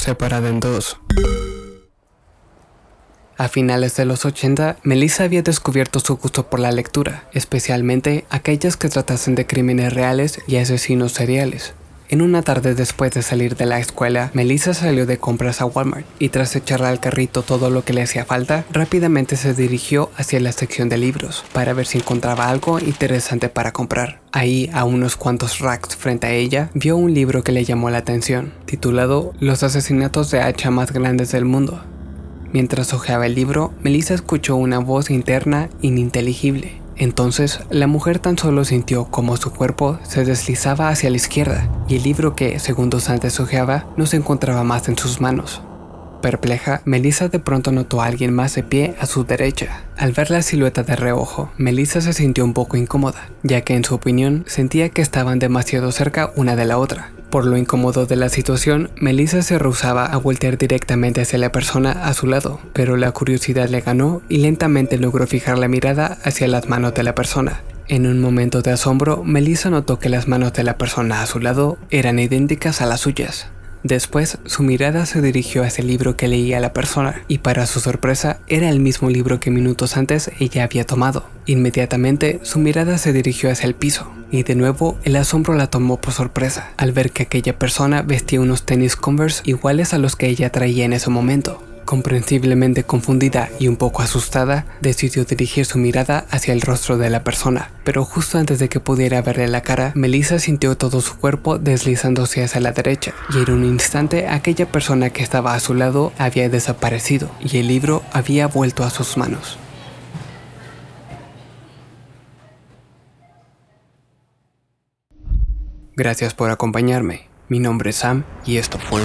separada en dos. A finales de los 80, Melissa había descubierto su gusto por la lectura, especialmente aquellas que tratasen de crímenes reales y asesinos seriales. En una tarde después de salir de la escuela, Melissa salió de compras a Walmart y tras echarle al carrito todo lo que le hacía falta, rápidamente se dirigió hacia la sección de libros para ver si encontraba algo interesante para comprar. Ahí, a unos cuantos racks frente a ella, vio un libro que le llamó la atención, titulado Los asesinatos de hacha más grandes del mundo. Mientras hojeaba el libro, Melissa escuchó una voz interna ininteligible entonces, la mujer tan solo sintió como su cuerpo se deslizaba hacia la izquierda y el libro que segundos antes hojeaba no se encontraba más en sus manos. Perpleja, Melissa de pronto notó a alguien más de pie a su derecha. Al ver la silueta de reojo, Melissa se sintió un poco incómoda, ya que en su opinión sentía que estaban demasiado cerca una de la otra. Por lo incómodo de la situación, Melissa se rehusaba a voltear directamente hacia la persona a su lado, pero la curiosidad le ganó y lentamente logró fijar la mirada hacia las manos de la persona. En un momento de asombro, Melissa notó que las manos de la persona a su lado eran idénticas a las suyas. Después, su mirada se dirigió hacia el libro que leía la persona, y para su sorpresa, era el mismo libro que minutos antes ella había tomado. Inmediatamente, su mirada se dirigió hacia el piso, y de nuevo el asombro la tomó por sorpresa, al ver que aquella persona vestía unos tenis Converse iguales a los que ella traía en ese momento. Comprensiblemente confundida y un poco asustada, decidió dirigir su mirada hacia el rostro de la persona, pero justo antes de que pudiera verle la cara, Melissa sintió todo su cuerpo deslizándose hacia la derecha, y en un instante aquella persona que estaba a su lado había desaparecido y el libro había vuelto a sus manos. Gracias por acompañarme. Mi nombre es Sam y esto fue...